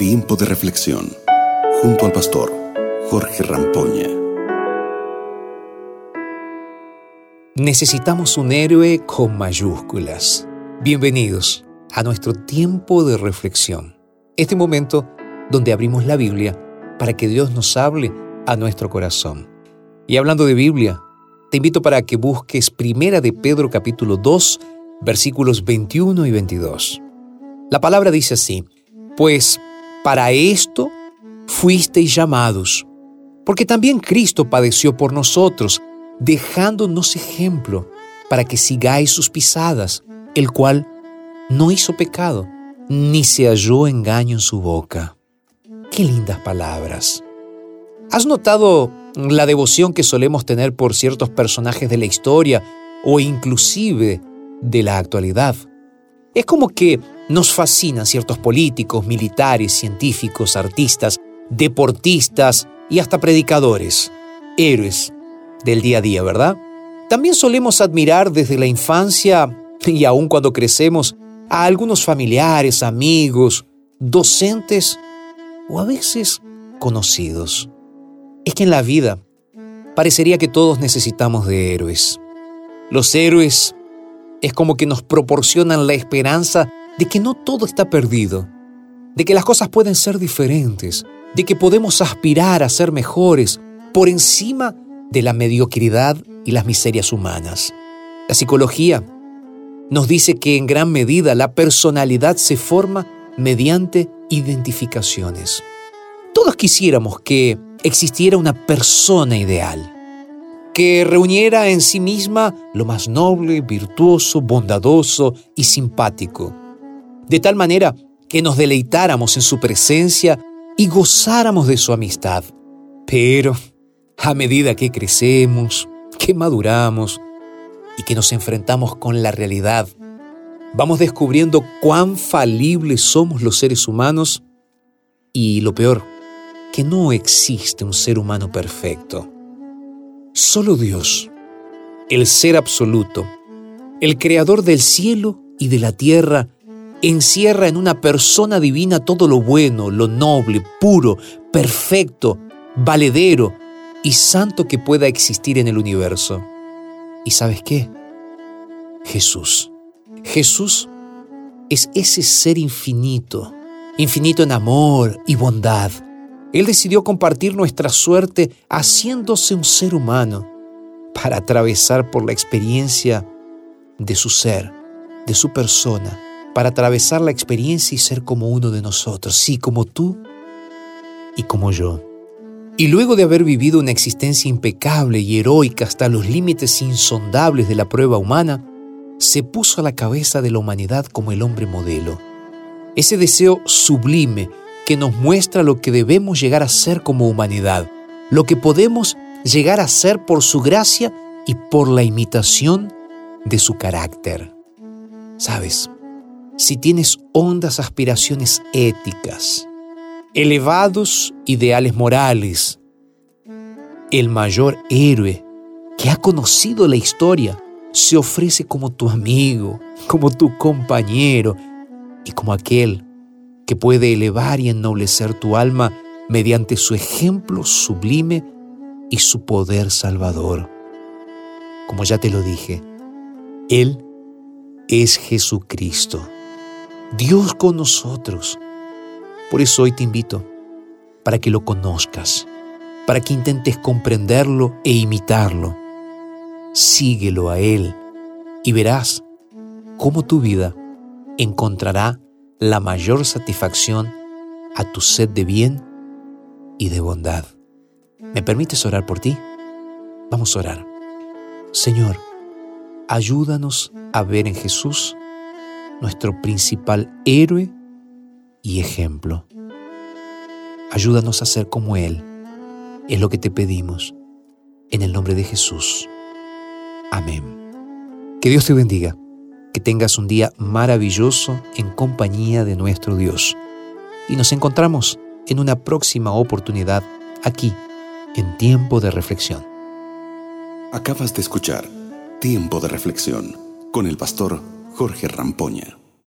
Tiempo de reflexión junto al pastor Jorge Rampoña. Necesitamos un héroe con mayúsculas. Bienvenidos a nuestro tiempo de reflexión. Este momento donde abrimos la Biblia para que Dios nos hable a nuestro corazón. Y hablando de Biblia, te invito para que busques Primera de Pedro capítulo 2, versículos 21 y 22. La palabra dice así: Pues para esto fuisteis llamados, porque también Cristo padeció por nosotros, dejándonos ejemplo para que sigáis sus pisadas, el cual no hizo pecado, ni se halló engaño en su boca. Qué lindas palabras. ¿Has notado la devoción que solemos tener por ciertos personajes de la historia o inclusive de la actualidad? Es como que nos fascinan ciertos políticos, militares, científicos, artistas, deportistas y hasta predicadores, héroes del día a día, ¿verdad? También solemos admirar desde la infancia y aún cuando crecemos a algunos familiares, amigos, docentes o a veces conocidos. Es que en la vida parecería que todos necesitamos de héroes. Los héroes es como que nos proporcionan la esperanza de que no todo está perdido, de que las cosas pueden ser diferentes, de que podemos aspirar a ser mejores por encima de la mediocridad y las miserias humanas. La psicología nos dice que en gran medida la personalidad se forma mediante identificaciones. Todos quisiéramos que existiera una persona ideal, que reuniera en sí misma lo más noble, virtuoso, bondadoso y simpático, de tal manera que nos deleitáramos en su presencia y gozáramos de su amistad. Pero a medida que crecemos, que maduramos y que nos enfrentamos con la realidad, vamos descubriendo cuán falibles somos los seres humanos y lo peor, que no existe un ser humano perfecto. Solo Dios, el ser absoluto, el creador del cielo y de la tierra, encierra en una persona divina todo lo bueno, lo noble, puro, perfecto, valedero y santo que pueda existir en el universo. ¿Y sabes qué? Jesús. Jesús es ese ser infinito, infinito en amor y bondad. Él decidió compartir nuestra suerte haciéndose un ser humano para atravesar por la experiencia de su ser, de su persona, para atravesar la experiencia y ser como uno de nosotros, sí, como tú y como yo. Y luego de haber vivido una existencia impecable y heroica hasta los límites insondables de la prueba humana, se puso a la cabeza de la humanidad como el hombre modelo. Ese deseo sublime que nos muestra lo que debemos llegar a ser como humanidad, lo que podemos llegar a ser por su gracia y por la imitación de su carácter. Sabes, si tienes hondas aspiraciones éticas, elevados ideales morales, el mayor héroe que ha conocido la historia se ofrece como tu amigo, como tu compañero y como aquel que puede elevar y ennoblecer tu alma mediante su ejemplo sublime y su poder salvador. Como ya te lo dije, Él es Jesucristo Dios con nosotros. Por eso hoy te invito para que lo conozcas, para que intentes comprenderlo e imitarlo. Síguelo a Él y verás cómo tu vida encontrará la mayor satisfacción a tu sed de bien y de bondad. ¿Me permites orar por ti? Vamos a orar. Señor, ayúdanos a ver en Jesús nuestro principal héroe y ejemplo. Ayúdanos a ser como Él. Es lo que te pedimos. En el nombre de Jesús. Amén. Que Dios te bendiga. Que tengas un día maravilloso en compañía de nuestro Dios. Y nos encontramos en una próxima oportunidad aquí, en Tiempo de Reflexión. Acabas de escuchar Tiempo de Reflexión con el pastor Jorge Rampoña.